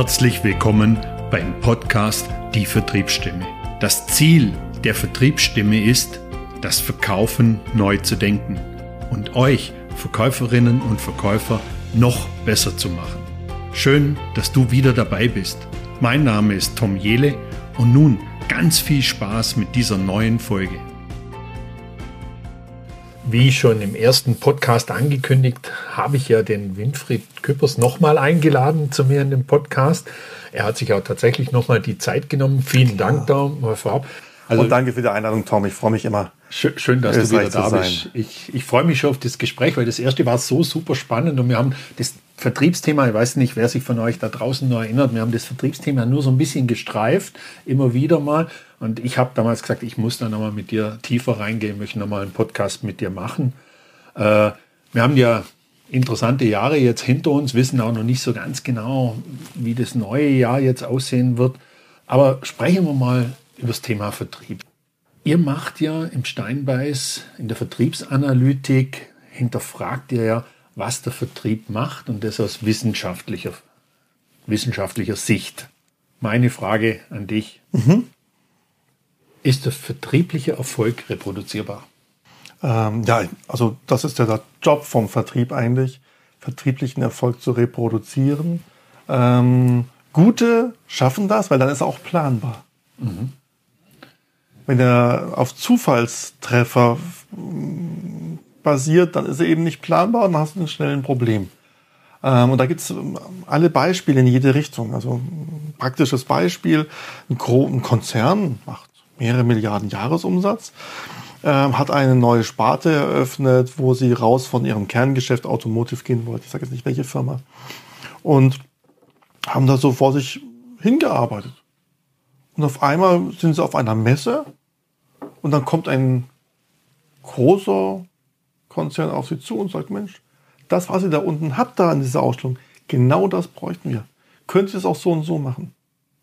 Herzlich willkommen beim Podcast Die Vertriebsstimme. Das Ziel der Vertriebsstimme ist, das Verkaufen neu zu denken und euch Verkäuferinnen und Verkäufer noch besser zu machen. Schön, dass du wieder dabei bist. Mein Name ist Tom Jele und nun ganz viel Spaß mit dieser neuen Folge. Wie schon im ersten Podcast angekündigt, habe ich ja den Winfried Küppers nochmal eingeladen zu mir in den Podcast. Er hat sich auch tatsächlich nochmal die Zeit genommen. Vielen Dank da mal vorab. Also und danke für die Einladung, Tom. Ich freue mich immer. Schön, dass du wieder da bist. Ich, ich freue mich schon auf das Gespräch, weil das erste war so super spannend und wir haben das Vertriebsthema, ich weiß nicht, wer sich von euch da draußen noch erinnert, wir haben das Vertriebsthema nur so ein bisschen gestreift, immer wieder mal. Und ich habe damals gesagt, ich muss da nochmal mit dir tiefer reingehen, möchte nochmal einen Podcast mit dir machen. Äh, wir haben ja interessante Jahre jetzt hinter uns, wissen auch noch nicht so ganz genau, wie das neue Jahr jetzt aussehen wird. Aber sprechen wir mal über das Thema Vertrieb. Ihr macht ja im Steinbeiß in der Vertriebsanalytik, hinterfragt ihr ja, was der Vertrieb macht und das aus wissenschaftlicher, wissenschaftlicher Sicht. Meine Frage an dich. Mhm. Ist der vertriebliche Erfolg reproduzierbar? Ähm, ja, also das ist ja der Job vom Vertrieb eigentlich, vertrieblichen Erfolg zu reproduzieren. Ähm, gute schaffen das, weil dann ist er auch planbar. Mhm. Wenn er auf Zufallstreffer basiert, dann ist er eben nicht planbar und dann hast du schnell ein Problem. Ähm, und da gibt es ähm, alle Beispiele in jede Richtung. Also ein praktisches Beispiel, ein, ein Konzern macht mehrere Milliarden Jahresumsatz, ähm, hat eine neue Sparte eröffnet, wo sie raus von ihrem Kerngeschäft Automotive gehen wollte. Ich sage jetzt nicht welche Firma. Und haben da so vor sich hingearbeitet. Und auf einmal sind sie auf einer Messe und dann kommt ein großer Konzern auf sie zu und sagt, Mensch, das, was ihr da unten habt da in dieser Ausstellung, genau das bräuchten wir. Könnt ihr es auch so und so machen?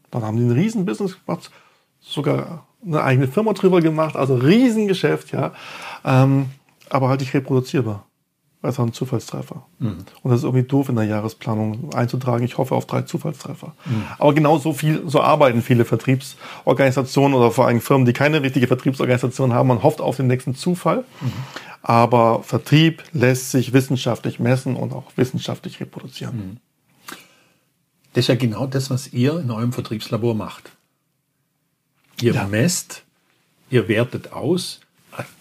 Dann haben die ein Riesenbusiness gemacht, sogar eine eigene Firma drüber gemacht, also Riesengeschäft, ja. Ähm, aber halt nicht reproduzierbar. Also ein Zufallstreffer. Mhm. Und das ist irgendwie doof in der Jahresplanung einzutragen. Ich hoffe auf drei Zufallstreffer. Mhm. Aber genau so viel, so arbeiten viele Vertriebsorganisationen oder vor allem Firmen, die keine richtige Vertriebsorganisation haben. Man hofft auf den nächsten Zufall. Mhm. Aber Vertrieb lässt sich wissenschaftlich messen und auch wissenschaftlich reproduzieren. Mhm. Das ist ja genau das, was ihr in eurem Vertriebslabor macht. Ihr ja. messt, ihr wertet aus.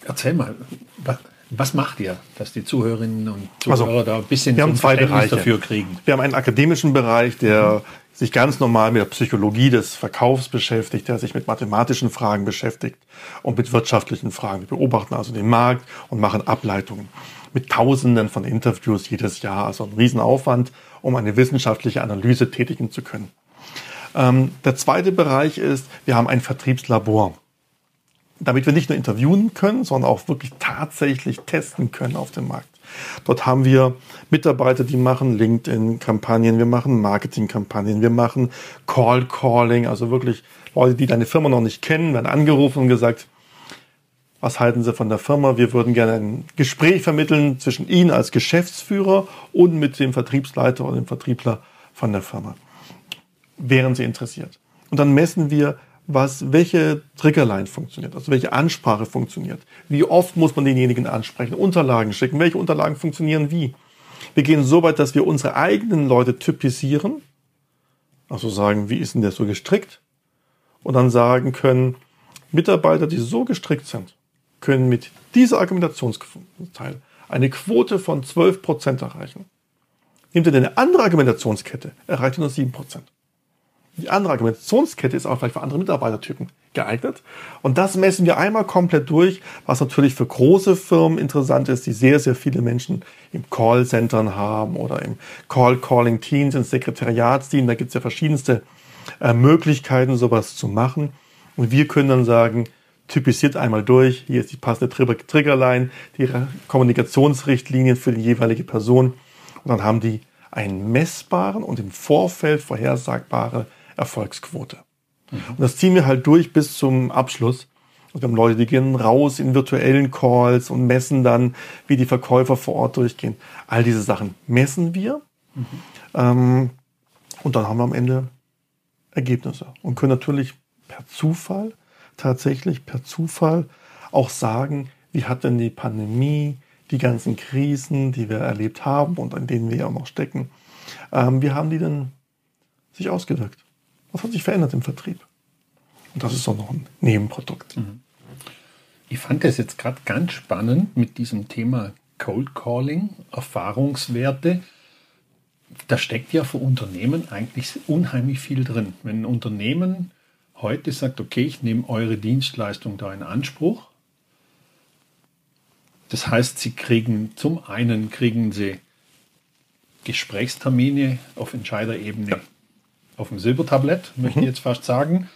Erzähl mal, was, was macht ihr, dass die Zuhörerinnen und Zuhörer also, da ein bisschen wir haben zwei Bereiche. dafür kriegen? Wir haben einen akademischen Bereich, der mhm. Sich ganz normal mit der Psychologie des Verkaufs beschäftigt, der sich mit mathematischen Fragen beschäftigt und mit wirtschaftlichen Fragen. Wir beobachten also den Markt und machen Ableitungen mit Tausenden von Interviews jedes Jahr. Also ein Riesenaufwand, um eine wissenschaftliche Analyse tätigen zu können. Ähm, der zweite Bereich ist, wir haben ein Vertriebslabor damit wir nicht nur interviewen können, sondern auch wirklich tatsächlich testen können auf dem Markt. Dort haben wir Mitarbeiter, die machen LinkedIn-Kampagnen, wir machen Marketing-Kampagnen, wir machen Call-Calling, also wirklich Leute, die deine Firma noch nicht kennen, werden angerufen und gesagt, was halten Sie von der Firma? Wir würden gerne ein Gespräch vermitteln zwischen Ihnen als Geschäftsführer und mit dem Vertriebsleiter oder dem Vertriebler von der Firma. Wären Sie interessiert? Und dann messen wir was, welche Triggerline funktioniert, also welche Ansprache funktioniert. Wie oft muss man denjenigen ansprechen, Unterlagen schicken, welche Unterlagen funktionieren wie. Wir gehen so weit, dass wir unsere eigenen Leute typisieren, also sagen, wie ist denn der so gestrickt? Und dann sagen können, Mitarbeiter, die so gestrickt sind, können mit dieser Argumentationsteil eine Quote von 12% erreichen. Nimmt ihr eine andere Argumentationskette, erreicht ihr nur 7%. Die andere Argumentationskette ist auch vielleicht für andere Mitarbeitertypen geeignet. Und das messen wir einmal komplett durch, was natürlich für große Firmen interessant ist, die sehr, sehr viele Menschen im Callcentern haben oder im Call-Calling-Teams, im Sekretariatsteam. Da gibt es ja verschiedenste äh, Möglichkeiten, sowas zu machen. Und wir können dann sagen, typisiert einmal durch, hier ist die passende Triggerline, die Kommunikationsrichtlinien für die jeweilige Person. Und dann haben die einen messbaren und im Vorfeld vorhersagbare Erfolgsquote. Mhm. Und das ziehen wir halt durch bis zum Abschluss. Und wir haben Leute, die gehen raus in virtuellen Calls und messen dann, wie die Verkäufer vor Ort durchgehen. All diese Sachen messen wir. Mhm. Ähm, Und dann haben wir am Ende Ergebnisse und können natürlich per Zufall, tatsächlich per Zufall auch sagen, wie hat denn die Pandemie, die ganzen Krisen, die wir erlebt haben und an denen wir ja auch noch stecken, ähm, wie haben die denn sich ausgewirkt? Was hat sich verändert im Vertrieb? Und das ist auch noch ein Nebenprodukt. Mhm. Ich fand das jetzt gerade ganz spannend mit diesem Thema Cold Calling, Erfahrungswerte. Da steckt ja für Unternehmen eigentlich unheimlich viel drin. Wenn ein Unternehmen heute sagt, okay, ich nehme eure Dienstleistung da in Anspruch, das heißt, sie kriegen zum einen kriegen sie Gesprächstermine auf Entscheiderebene ja. Auf dem Silbertablett, möchte mhm. ich jetzt fast sagen.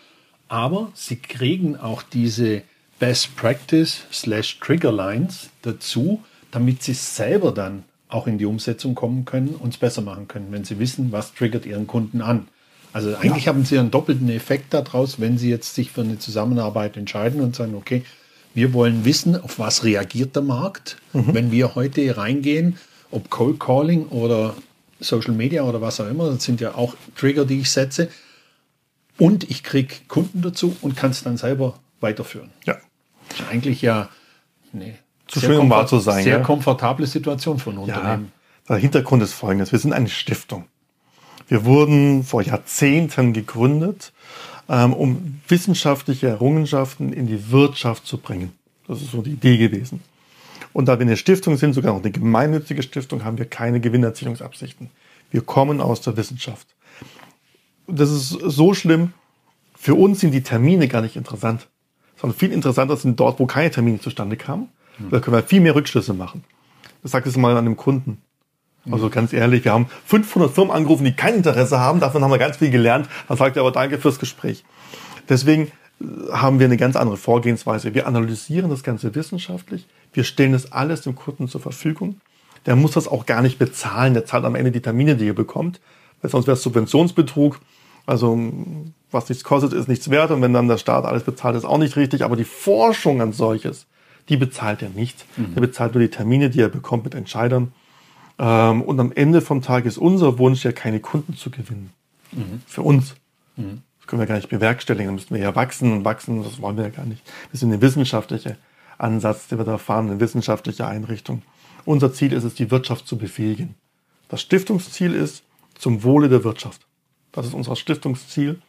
Aber sie kriegen auch diese Best Practice slash Trigger Lines dazu, damit sie selber dann auch in die Umsetzung kommen können und es besser machen können, wenn sie wissen, was triggert ihren Kunden an. Also eigentlich ja. haben sie einen doppelten Effekt daraus, wenn sie jetzt sich für eine Zusammenarbeit entscheiden und sagen, okay, wir wollen wissen, auf was reagiert der Markt, mhm. wenn wir heute reingehen, ob Cold Calling oder Social Media oder was auch immer, das sind ja auch Trigger, die ich setze. Und ich kriege Kunden dazu und kann es dann selber weiterführen. Ja. Eigentlich ja eine zu schön, um wahr zu sein. Sehr ja? komfortable Situation von Unternehmen. Ja, der Hintergrund ist folgendes. Wir sind eine Stiftung. Wir wurden vor Jahrzehnten gegründet, ähm, um wissenschaftliche Errungenschaften in die Wirtschaft zu bringen. Das ist so die Idee gewesen. Und da wir eine Stiftung sind, sogar noch eine gemeinnützige Stiftung, haben wir keine Gewinnerzielungsabsichten. Wir kommen aus der Wissenschaft. Das ist so schlimm. Für uns sind die Termine gar nicht interessant, sondern viel interessanter sind dort, wo keine Termine zustande kamen. Da können wir viel mehr Rückschlüsse machen. Das sagt es mal an einem Kunden. Also ganz ehrlich, wir haben 500 Firmen angerufen, die kein Interesse haben. Davon haben wir ganz viel gelernt. Dann sagt er aber danke fürs Gespräch. Deswegen äh, haben wir eine ganz andere Vorgehensweise. Wir analysieren das Ganze wissenschaftlich. Wir stellen das alles dem Kunden zur Verfügung. Der muss das auch gar nicht bezahlen. Der zahlt am Ende die Termine, die er bekommt. Weil sonst wäre es Subventionsbetrug. Also was nichts kostet, ist nichts wert. Und wenn dann der Staat alles bezahlt, ist auch nicht richtig. Aber die Forschung an solches, die bezahlt er nicht. Mhm. Der bezahlt nur die Termine, die er bekommt mit Entscheidern. Ähm, und am Ende vom Tag ist unser Wunsch ja keine Kunden zu gewinnen. Mhm. Für uns. Mhm. Das können wir gar nicht bewerkstelligen. Da müssten wir ja wachsen und wachsen. Das wollen wir ja gar nicht. Das ist eine wissenschaftliche Ansatz, den wir da fahren, eine wissenschaftliche Einrichtung. Unser Ziel ist es, die Wirtschaft zu befähigen. Das Stiftungsziel ist zum Wohle der Wirtschaft. Das ist unser Stiftungsziel.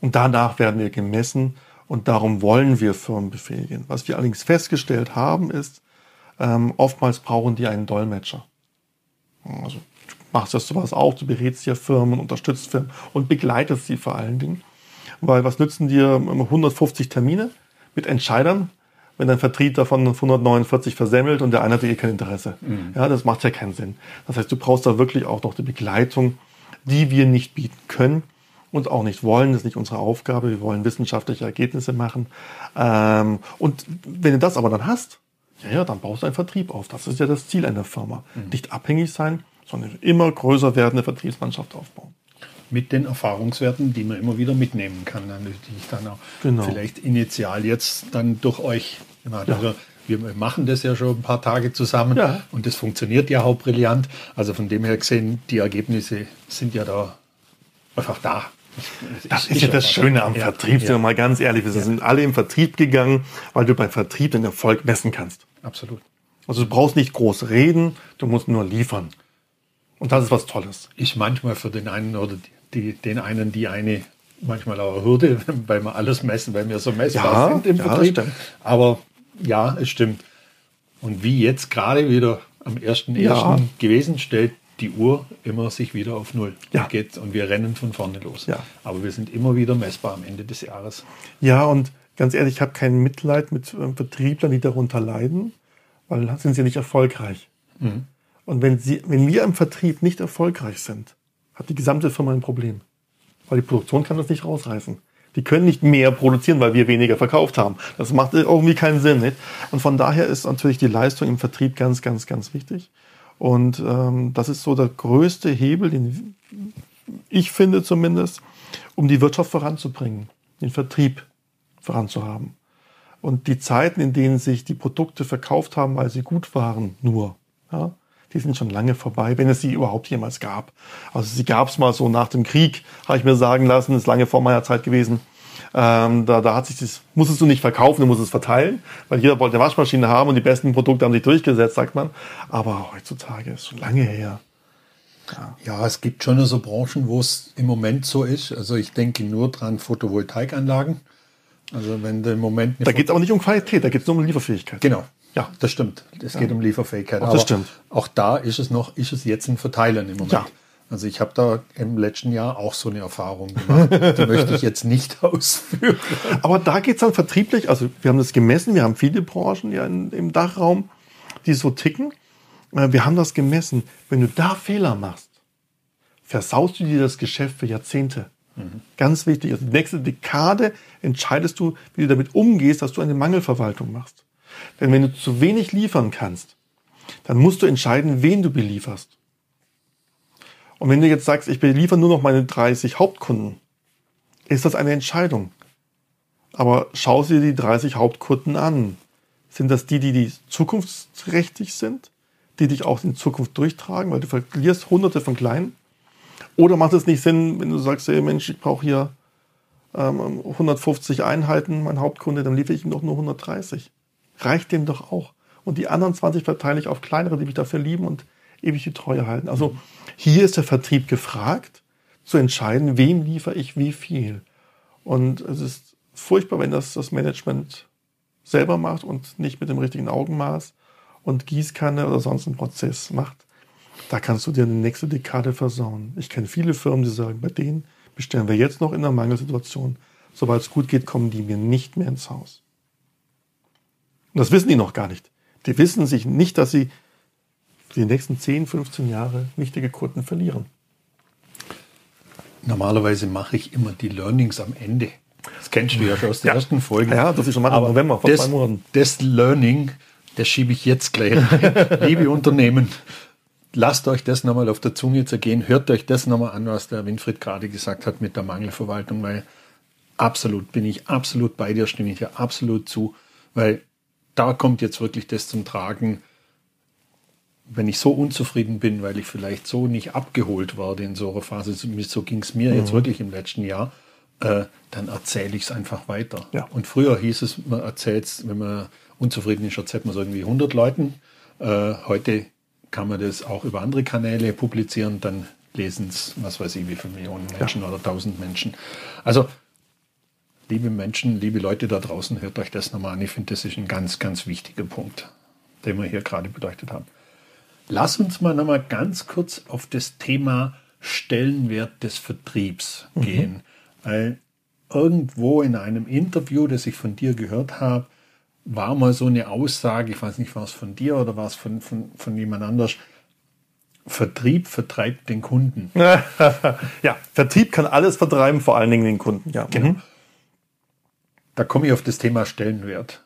Und danach werden wir gemessen und darum wollen wir Firmen befähigen. Was wir allerdings festgestellt haben, ist, ähm, oftmals brauchen die einen Dolmetscher. Also du machst das sowas auch, du berätst ja Firmen, unterstützt Firmen und begleitest sie vor allen Dingen. Weil was nützen dir 150 Termine mit Entscheidern, wenn dein Vertrieb davon 149 versemmelt und der eine hat eh kein Interesse. Mhm. Ja, das macht ja keinen Sinn. Das heißt, du brauchst da wirklich auch noch die Begleitung, die wir nicht bieten können und auch nicht wollen. Das ist nicht unsere Aufgabe. Wir wollen wissenschaftliche Ergebnisse machen. Ähm, und wenn du das aber dann hast, ja, ja, dann baust du einen Vertrieb auf. Das ist ja das Ziel einer Firma. Mhm. Nicht abhängig sein, sondern immer größer werdende Vertriebsmannschaft aufbauen. Mit den Erfahrungswerten, die man immer wieder mitnehmen kann, die ich dann auch genau. vielleicht initial jetzt dann durch euch gemacht ja. Also wir machen das ja schon ein paar Tage zusammen ja. und das funktioniert ja auch brillant. Also von dem her gesehen, die Ergebnisse sind ja da einfach da. Das ist ja das Schöne am ja, Vertrieb, wir mal ganz ehrlich. Wir ja. sind alle im Vertrieb gegangen, weil du beim Vertrieb den Erfolg messen kannst. Absolut. Also du brauchst nicht groß reden, du musst nur liefern. Und das ist was Tolles. Ist manchmal für den einen oder die, den einen die eine manchmal auch eine Hürde, weil wir alles messen, weil wir so messbar ja, sind im ja, Vertrieb. Aber ja, es stimmt. Und wie jetzt gerade wieder am 1.1. Ja. gewesen, stellt die Uhr immer sich wieder auf Null. Ja. Und, geht, und wir rennen von vorne los. Ja. Aber wir sind immer wieder messbar am Ende des Jahres. Ja, und ganz ehrlich, ich habe kein Mitleid mit Vertrieblern, die darunter leiden, weil dann sind sie nicht erfolgreich. Mhm. Und wenn, sie, wenn wir im Vertrieb nicht erfolgreich sind, hat die gesamte Firma ein Problem. Weil die Produktion kann das nicht rausreißen. Die können nicht mehr produzieren, weil wir weniger verkauft haben. Das macht irgendwie keinen Sinn. Nicht? Und von daher ist natürlich die Leistung im Vertrieb ganz, ganz, ganz wichtig. Und ähm, das ist so der größte Hebel, den ich finde zumindest, um die Wirtschaft voranzubringen, den Vertrieb voranzuhaben. Und die Zeiten, in denen sich die Produkte verkauft haben, weil sie gut waren, nur, ja, die sind schon lange vorbei, wenn es sie überhaupt jemals gab. Also sie gab es mal so nach dem Krieg, habe ich mir sagen lassen, ist lange vor meiner Zeit gewesen. Ähm, da, da hat sich das, musstest du nicht verkaufen, du musst es verteilen, weil jeder wollte eine Waschmaschine haben und die besten Produkte haben sich durchgesetzt, sagt man. Aber heutzutage ist schon lange her. Ja. ja, es gibt schon so Branchen, wo es im Moment so ist. Also ich denke nur dran Photovoltaikanlagen. Also wenn du im Moment da geht es aber nicht um Qualität, da geht es nur um Lieferfähigkeit. Genau. Ja, das stimmt. Es geht um Lieferfähigkeit. Auch das stimmt. Auch da ist es noch, ist es jetzt ein Verteilern im Moment. Ja. Also ich habe da im letzten Jahr auch so eine Erfahrung gemacht. Die möchte ich jetzt nicht ausführen. Aber da geht es dann vertrieblich, also wir haben das gemessen, wir haben viele Branchen ja in, im Dachraum, die so ticken. Äh, wir haben das gemessen. Wenn du da Fehler machst, versaust du dir das Geschäft für Jahrzehnte. Mhm. Ganz wichtig. Also die nächste Dekade entscheidest du, wie du damit umgehst, dass du eine Mangelverwaltung machst. Denn wenn du zu wenig liefern kannst, dann musst du entscheiden, wen du belieferst. Und wenn du jetzt sagst, ich beliefere nur noch meine 30 Hauptkunden, ist das eine Entscheidung. Aber schau dir die 30 Hauptkunden an. Sind das die, die, die zukunftsträchtig sind? Die dich auch in Zukunft durchtragen, weil du verlierst hunderte von kleinen? Oder macht es nicht Sinn, wenn du sagst, hey Mensch, ich brauche hier ähm, 150 Einheiten, mein Hauptkunde, dann liefere ich ihm doch nur 130. Reicht dem doch auch. Und die anderen 20 verteile ich auf kleinere, die mich dafür lieben und ewig die Treue halten. Also hier ist der Vertrieb gefragt, zu entscheiden, wem liefere ich wie viel. Und es ist furchtbar, wenn das das Management selber macht und nicht mit dem richtigen Augenmaß und Gießkanne oder sonst einen Prozess macht. Da kannst du dir eine nächste Dekade versauen. Ich kenne viele Firmen, die sagen, bei denen bestellen wir jetzt noch in einer Mangelsituation. Sobald es gut geht, kommen die mir nicht mehr ins Haus. Und das wissen die noch gar nicht. Die wissen sich nicht, dass sie die nächsten 10, 15 Jahre wichtige Kunden verlieren. Normalerweise mache ich immer die Learnings am Ende. Das kennst du ja schon aus der ja. ersten Folge. Ja, das ist schon mal im November vor das, zwei Monaten. Das Learning, das schiebe ich jetzt gleich rein. Liebe Unternehmen, lasst euch das nochmal auf der Zunge zergehen. Hört euch das nochmal an, was der Winfried gerade gesagt hat mit der Mangelverwaltung, weil absolut bin ich absolut bei dir, stimme ich dir absolut zu, weil da kommt jetzt wirklich das zum Tragen, wenn ich so unzufrieden bin, weil ich vielleicht so nicht abgeholt werde in so einer Phase, so ging es mir mhm. jetzt wirklich im letzten Jahr, äh, dann erzähle ich es einfach weiter. Ja. Und früher hieß es, man erzählt es, wenn man unzufrieden ist, erzählt man es irgendwie 100 Leuten. Äh, heute kann man das auch über andere Kanäle publizieren, dann lesen es, was weiß ich, wie viele Millionen Menschen ja. oder tausend Menschen. Also, liebe Menschen, liebe Leute da draußen, hört euch das nochmal an. Ich finde, das ist ein ganz, ganz wichtiger Punkt, den wir hier gerade beleuchtet haben. Lass uns mal nochmal ganz kurz auf das Thema Stellenwert des Vertriebs mhm. gehen. Weil irgendwo in einem Interview, das ich von dir gehört habe, war mal so eine Aussage, ich weiß nicht, war es von dir oder war es von, von, von jemand anders, Vertrieb vertreibt den Kunden. ja, Vertrieb kann alles vertreiben, vor allen Dingen den Kunden. Ja, genau. Da komme ich auf das Thema Stellenwert.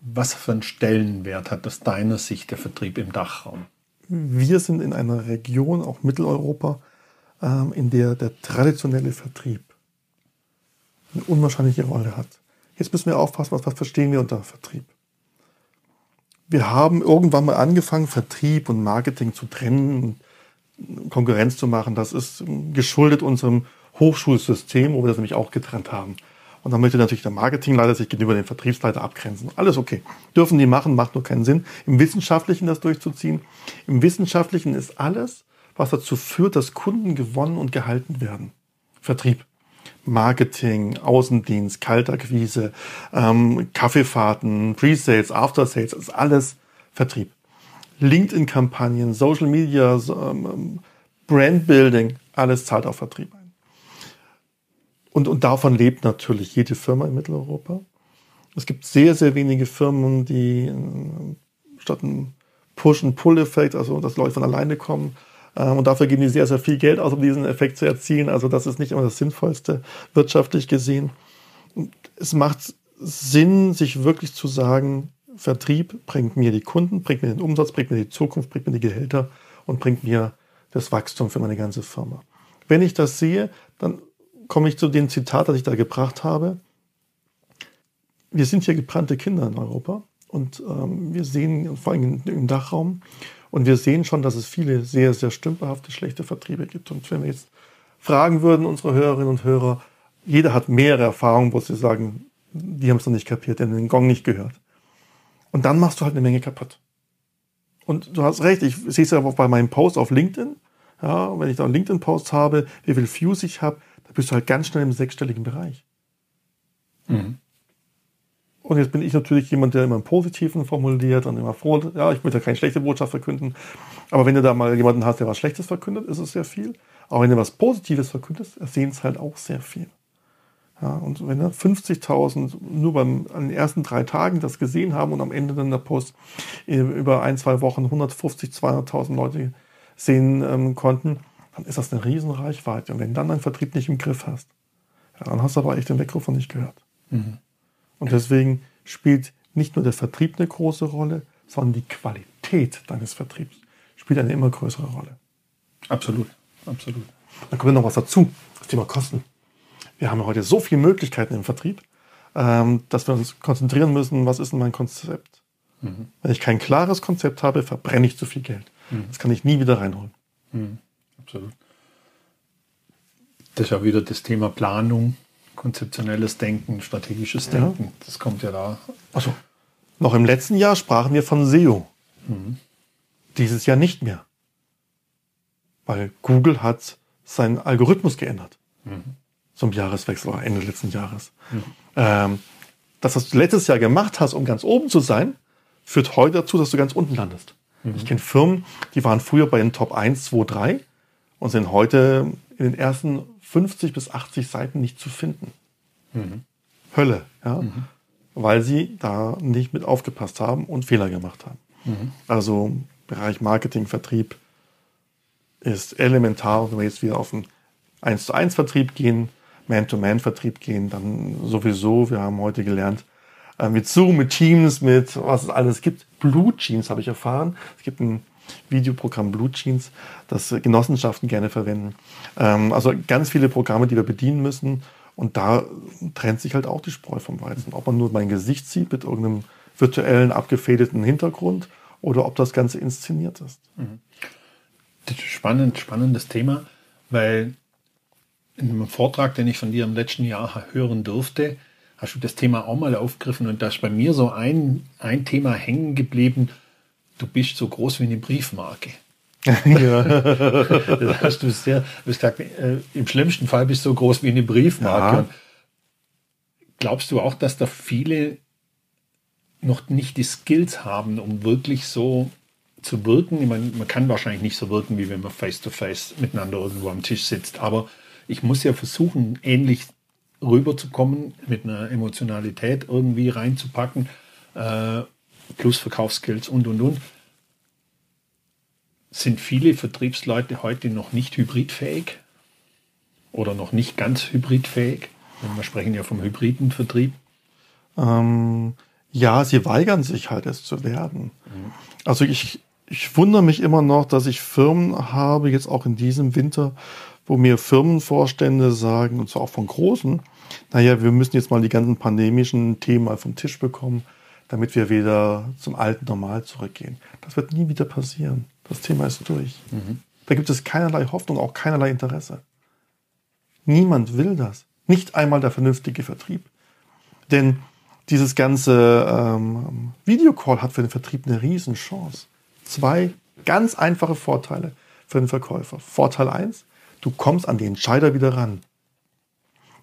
Was für einen Stellenwert hat aus deiner Sicht der Vertrieb im Dachraum? wir sind in einer Region, auch Mitteleuropa, ähm, in der der traditionelle Vertrieb eine unwahrscheinliche Rolle hat. Jetzt müssen wir aufpassen, was, was verstehen wir unter Vertrieb. Wir haben irgendwann mal angefangen, Vertrieb und Marketing zu trennen, Konkurrenz zu machen. Das ist geschuldet unserem Hochschulsystem, wo wir das nämlich auch getrennt haben. Und dann möchte natürlich der Marketingleiter sich gegenüber dem Vertriebsleiter abgrenzen. Alles okay. Dürfen die machen, macht nur keinen Sinn. Im Wissenschaftlichen das durchzuziehen. Im Wissenschaftlichen ist alles, was dazu führt, dass Kunden gewonnen und gehalten werden. Vertrieb. Marketing, Außendienst, Kaltakquise, ähm, Kaffeefahrten, Pre-Sales, After-Sales, ist alles Vertrieb. LinkedIn-Kampagnen, Social Media, ähm, Brand-Building, alles zahlt auf Vertrieb. Und, und davon lebt natürlich jede Firma in Mitteleuropa. Es gibt sehr, sehr wenige Firmen, die äh, statt einem Push-and-Pull-Effekt, also dass Leute von alleine kommen, äh, und dafür geben die sehr, sehr viel Geld aus, um diesen Effekt zu erzielen. Also das ist nicht immer das Sinnvollste wirtschaftlich gesehen. Es macht Sinn, sich wirklich zu sagen, Vertrieb bringt mir die Kunden, bringt mir den Umsatz, bringt mir die Zukunft, bringt mir die Gehälter und bringt mir das Wachstum für meine ganze Firma. Wenn ich das sehe, dann komme ich zu dem Zitat, das ich da gebracht habe. Wir sind hier gebrannte Kinder in Europa und ähm, wir sehen vor allem im Dachraum Und wir sehen schon, dass es viele sehr, sehr stümperhafte, schlechte Vertriebe gibt. Und wenn wir jetzt fragen würden, unsere Hörerinnen und Hörer, jeder hat mehrere Erfahrungen, wo sie sagen, die haben es noch nicht kapiert, die haben den Gong nicht gehört. Und dann machst du halt eine Menge kaputt. Und du hast recht, ich sehe es ja auch bei meinem Post auf LinkedIn. Ja, wenn ich da einen LinkedIn-Post habe, wie viel Views ich habe, da bist du halt ganz schnell im sechsstelligen Bereich. Mhm. Und jetzt bin ich natürlich jemand, der immer im Positiven formuliert und immer froh, ja, ich möchte ja keine schlechte Botschaft verkünden. Aber wenn du da mal jemanden hast, der was Schlechtes verkündet, ist es sehr viel. Aber wenn du was Positives verkündest, sehen es halt auch sehr viel. Ja, und wenn 50.000 nur beim, an den ersten drei Tagen das gesehen haben und am Ende dann der Post über ein, zwei Wochen 150, 200.000 Leute sehen ähm, konnten, dann ist das eine Riesenreichweite. Und wenn dann dein Vertrieb nicht im Griff hast, ja, dann hast du aber echt den Weckruf nicht gehört. Mhm. Und deswegen spielt nicht nur der Vertrieb eine große Rolle, sondern die Qualität deines Vertriebs spielt eine immer größere Rolle. Absolut, absolut. Dann kommt noch was dazu, das Thema Kosten. Wir haben heute so viele Möglichkeiten im Vertrieb, ähm, dass wir uns konzentrieren müssen, was ist denn mein Konzept? Mhm. Wenn ich kein klares Konzept habe, verbrenne ich zu viel Geld. Mhm. Das kann ich nie wieder reinholen. Mhm. Absolut. Das ist ja wieder das Thema Planung, konzeptionelles Denken, strategisches Denken. Ja. Das kommt ja da. Also, noch im letzten Jahr sprachen wir von SEO. Mhm. Dieses Jahr nicht mehr. Weil Google hat seinen Algorithmus geändert. Mhm zum Jahreswechsel oder Ende letzten Jahres. Mhm. Ähm, das, was du letztes Jahr gemacht hast, um ganz oben zu sein, führt heute dazu, dass du ganz unten landest. Mhm. Ich kenne Firmen, die waren früher bei den Top 1, 2, 3 und sind heute in den ersten 50 bis 80 Seiten nicht zu finden. Mhm. Hölle, ja. Mhm. Weil sie da nicht mit aufgepasst haben und Fehler gemacht haben. Mhm. Also Bereich Marketing, Vertrieb ist elementar. Wenn wir jetzt wieder auf den 1 zu 1 Vertrieb gehen, man-to-Man-Vertrieb gehen, dann sowieso. Wir haben heute gelernt, äh, mit Zoom, mit Teams, mit was es alles gibt. Blue Jeans habe ich erfahren. Es gibt ein Videoprogramm Blue Jeans, das Genossenschaften gerne verwenden. Ähm, also ganz viele Programme, die wir bedienen müssen. Und da trennt sich halt auch die Spreu vom Weizen. Ob man nur mein Gesicht sieht mit irgendeinem virtuellen, abgefedeten Hintergrund oder ob das Ganze inszeniert ist. Mhm. Das ist spannend, spannendes Thema, weil in einem Vortrag, den ich von dir im letzten Jahr hören durfte, hast du das Thema auch mal aufgegriffen und da ist bei mir so ein, ein Thema hängen geblieben. Du bist so groß wie eine Briefmarke. ja. das hast du sehr, du hast gesagt, äh, im schlimmsten Fall bist du so groß wie eine Briefmarke. Glaubst du auch, dass da viele noch nicht die Skills haben, um wirklich so zu wirken? Ich meine, man kann wahrscheinlich nicht so wirken, wie wenn man face to face miteinander irgendwo am Tisch sitzt, aber ich muss ja versuchen, ähnlich rüberzukommen, mit einer Emotionalität irgendwie reinzupacken, äh, plus Verkaufsskills und, und, und. Sind viele Vertriebsleute heute noch nicht hybridfähig oder noch nicht ganz hybridfähig? Wir sprechen ja vom hybriden Vertrieb. Ähm, ja, sie weigern sich halt, es zu werden. Also ich, ich wundere mich immer noch, dass ich Firmen habe, jetzt auch in diesem Winter, wo mir Firmenvorstände sagen, und zwar auch von großen, naja, wir müssen jetzt mal die ganzen pandemischen Themen mal vom Tisch bekommen, damit wir wieder zum alten Normal zurückgehen. Das wird nie wieder passieren. Das Thema ist durch. Mhm. Da gibt es keinerlei Hoffnung, auch keinerlei Interesse. Niemand will das. Nicht einmal der vernünftige Vertrieb. Denn dieses ganze ähm, Videocall hat für den Vertrieb eine Riesenchance. Zwei ganz einfache Vorteile für den Verkäufer. Vorteil eins: Du kommst an den Entscheider wieder ran.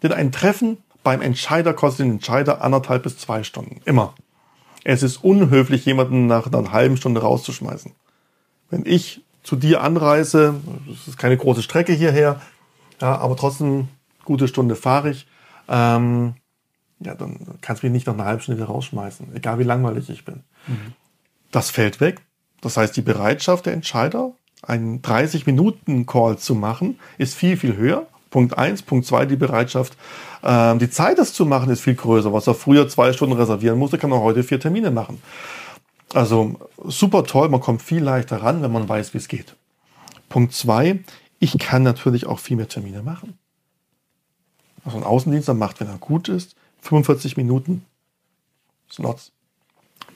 Denn ein Treffen beim Entscheider kostet den Entscheider anderthalb bis zwei Stunden. Immer. Es ist unhöflich, jemanden nach einer halben Stunde rauszuschmeißen. Wenn ich zu dir anreise, das ist keine große Strecke hierher, ja, aber trotzdem gute Stunde fahre ich, ähm, ja, dann kannst du mich nicht nach einer halben Stunde wieder rausschmeißen, egal wie langweilig ich bin. Mhm. Das fällt weg. Das heißt, die Bereitschaft der Entscheider, einen 30-Minuten-Call zu machen, ist viel, viel höher. Punkt eins. Punkt zwei, die Bereitschaft, äh, die Zeit, das zu machen, ist viel größer. Was er früher zwei Stunden reservieren musste, kann er heute vier Termine machen. Also super toll, man kommt viel leichter ran, wenn man weiß, wie es geht. Punkt zwei, ich kann natürlich auch viel mehr Termine machen. Also ein Außendienstler macht, wenn er gut ist, 45 Minuten Slots.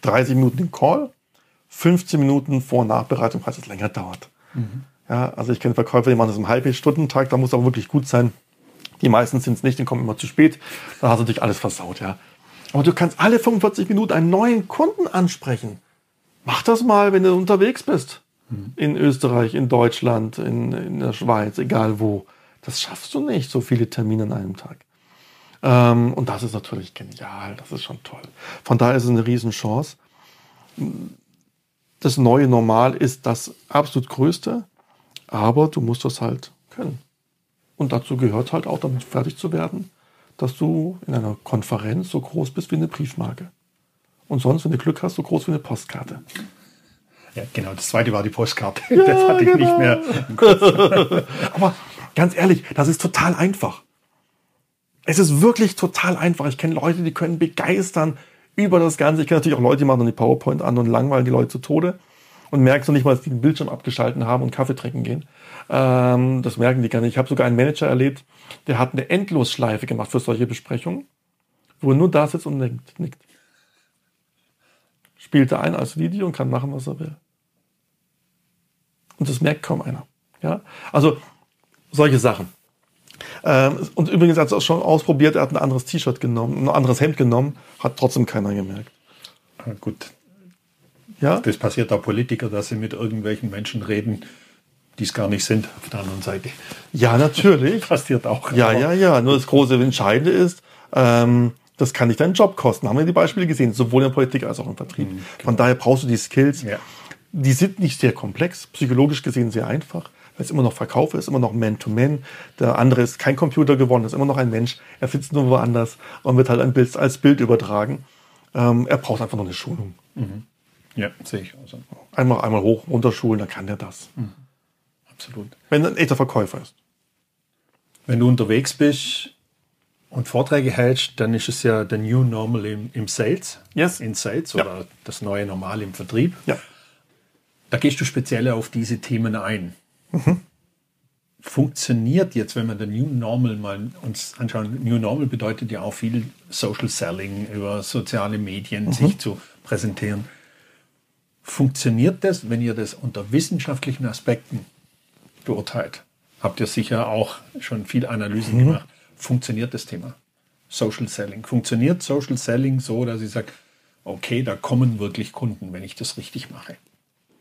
30 Minuten den Call, 15 Minuten vor Nachbereitung, falls es länger dauert. Mhm. Ja, also ich kenne Verkäufer, die machen das im Halbstundentag, da muss aber wirklich gut sein. Die meisten sind es nicht, die kommen immer zu spät. Da hast du natürlich alles versaut, ja. Aber du kannst alle 45 Minuten einen neuen Kunden ansprechen. Mach das mal, wenn du unterwegs bist. Mhm. In Österreich, in Deutschland, in, in der Schweiz, egal wo. Das schaffst du nicht, so viele Termine an einem Tag. Ähm, und das ist natürlich genial, das ist schon toll. Von daher ist es eine Riesenchance. Das neue Normal ist das absolut Größte, aber du musst das halt können. Und dazu gehört halt auch, damit fertig zu werden, dass du in einer Konferenz so groß bist wie eine Briefmarke. Und sonst, wenn du Glück hast, so groß wie eine Postkarte. Ja, genau. Das zweite war die Postkarte. Ja, das hatte ich genau. nicht mehr. Aber ganz ehrlich, das ist total einfach. Es ist wirklich total einfach. Ich kenne Leute, die können begeistern über das Ganze. Ich kenne natürlich auch Leute, die machen dann die PowerPoint an und langweilen die Leute zu Tode und merkst du nicht mal, dass die den Bildschirm abgeschalten haben und Kaffee trinken gehen. Ähm, das merken die gar nicht. Ich habe sogar einen Manager erlebt, der hat eine Endlosschleife gemacht für solche Besprechungen, wo er nur da sitzt und nickt. nickt. Spielte ein als Video und kann machen, was er will. Und das merkt kaum einer. Ja? Also solche Sachen. Ähm, und übrigens hat er es schon ausprobiert, er hat ein anderes T-Shirt genommen, ein anderes Hemd genommen, hat trotzdem keiner gemerkt. Gut. Ja? Das passiert auch Politiker, dass sie mit irgendwelchen Menschen reden, die es gar nicht sind auf der anderen Seite. Ja, natürlich. passiert auch. Ja, ja, ja. Nur das große Entscheidende ist, ähm, das kann dich deinen Job kosten. Haben wir die Beispiele gesehen, sowohl in der Politik als auch im Vertrieb. Mhm, genau. Von daher brauchst du die Skills. Ja. Die sind nicht sehr komplex, psychologisch gesehen sehr einfach weil es immer noch Verkauf ist, immer noch Man-to-Man. Der andere ist kein Computer geworden, ist immer noch ein Mensch. Er sitzt nur woanders und wird halt ein Bild, als Bild übertragen. Ähm, er braucht einfach noch eine Schulung. Mhm. Ja, sehe ich. Also. Einmal, einmal hoch, runterschulen, dann kann der das. Mhm. Absolut. Wenn er ein echter Verkäufer ist. Wenn du unterwegs bist und Vorträge hältst, dann ist es ja der New Normal im, im Sales, yes. in Sales ja. oder das neue Normal im Vertrieb. Ja. Da gehst du speziell auf diese Themen ein. Mhm. Funktioniert jetzt, wenn wir den New Normal mal uns anschauen, New Normal bedeutet ja auch viel Social Selling über soziale Medien, mhm. sich zu präsentieren. Funktioniert das, wenn ihr das unter wissenschaftlichen Aspekten beurteilt? Habt ihr sicher auch schon viel Analysen mhm. gemacht. Funktioniert das Thema? Social Selling. Funktioniert Social Selling so, dass ich sage, okay, da kommen wirklich Kunden, wenn ich das richtig mache?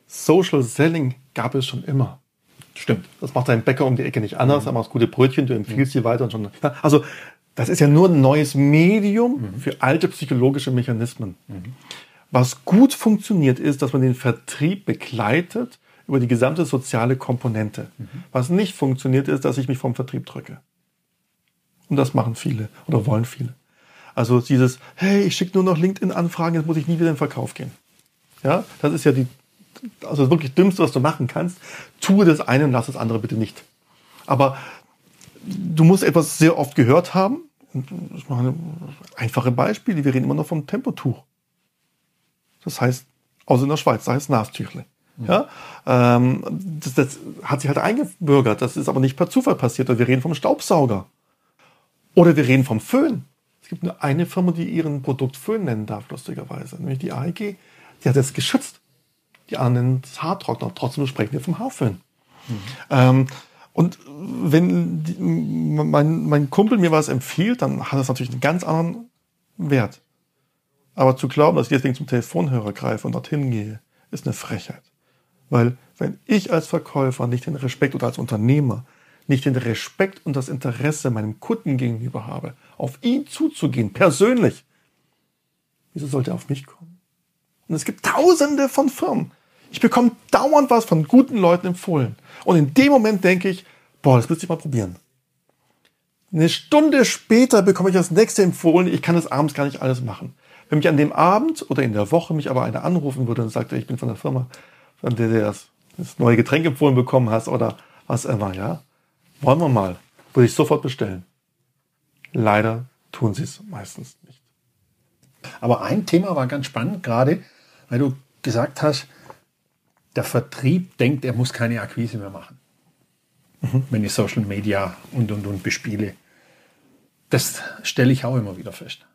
Social Selling gab es schon immer. Stimmt. Das macht dein Bäcker um die Ecke nicht anders. Mhm. Er macht gute Brötchen, du empfiehlst mhm. sie weiter und schon. Also, das ist ja nur ein neues Medium mhm. für alte psychologische Mechanismen. Mhm. Was gut funktioniert, ist, dass man den Vertrieb begleitet über die gesamte soziale Komponente. Mhm. Was nicht funktioniert, ist, dass ich mich vom Vertrieb drücke. Und das machen viele oder wollen viele. Also dieses, hey, ich schicke nur noch LinkedIn-Anfragen, jetzt muss ich nie wieder in den Verkauf gehen. Ja, das ist ja die also das wirklich Dümmste, was du machen kannst, tue das eine und lass das andere bitte nicht. Aber du musst etwas sehr oft gehört haben. Ich mache einfache Beispiele. Wir reden immer noch vom Tempotuch. Das heißt, außer in der Schweiz, da heißt Nastüchle. Ja, ähm, das, das hat sich halt eingebürgert. Das ist aber nicht per Zufall passiert. Wir reden vom Staubsauger. Oder wir reden vom Föhn. Es gibt nur eine Firma, die ihren Produkt Föhn nennen darf, lustigerweise, nämlich die AEG. Die hat das geschützt die anderen das Haartrockner. Trotzdem sprechen wir vom Haarföhn. Mhm. Ähm, und wenn die, mein, mein Kumpel mir was empfiehlt, dann hat das natürlich einen ganz anderen Wert. Aber zu glauben, dass ich deswegen zum Telefonhörer greife und dorthin gehe, ist eine Frechheit. Weil wenn ich als Verkäufer nicht den Respekt oder als Unternehmer nicht den Respekt und das Interesse meinem Kunden gegenüber habe, auf ihn zuzugehen, persönlich, wieso sollte er auf mich kommen? Und es gibt tausende von Firmen, ich bekomme dauernd was von guten Leuten empfohlen. Und in dem Moment denke ich, boah, das müsste ich mal probieren. Eine Stunde später bekomme ich das nächste empfohlen. Ich kann das abends gar nicht alles machen. Wenn mich an dem Abend oder in der Woche mich aber einer anrufen würde und sagt, ich bin von der Firma, von der du das, das neue Getränk empfohlen bekommen hast oder was immer, ja, wollen wir mal, würde ich sofort bestellen. Leider tun sie es meistens nicht. Aber ein Thema war ganz spannend gerade, weil du gesagt hast, der Vertrieb denkt, er muss keine Akquise mehr machen, mhm. wenn ich Social Media und und und bespiele. Das stelle ich auch immer wieder fest.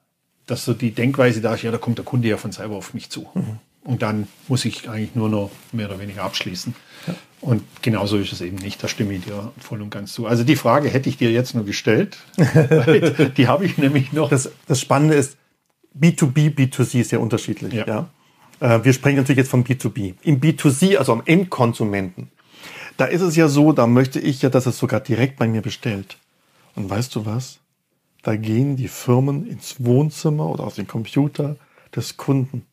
Dass so die Denkweise da ist, ja, da kommt der Kunde ja von selber auf mich zu. Mhm. Und dann muss ich eigentlich nur noch mehr oder weniger abschließen. Ja. Und genauso ist es eben nicht. Da stimme ich dir voll und ganz zu. Also die Frage hätte ich dir jetzt nur gestellt. die habe ich nämlich noch. Das, das, Spannende ist, B2B, B2C ist ja unterschiedlich. Ja. ja? Äh, wir sprechen natürlich jetzt von B2B. Im B2C, also am Endkonsumenten, da ist es ja so, da möchte ich ja, dass es sogar direkt bei mir bestellt. Und weißt du was? Da gehen die Firmen ins Wohnzimmer oder auf den Computer des Kunden,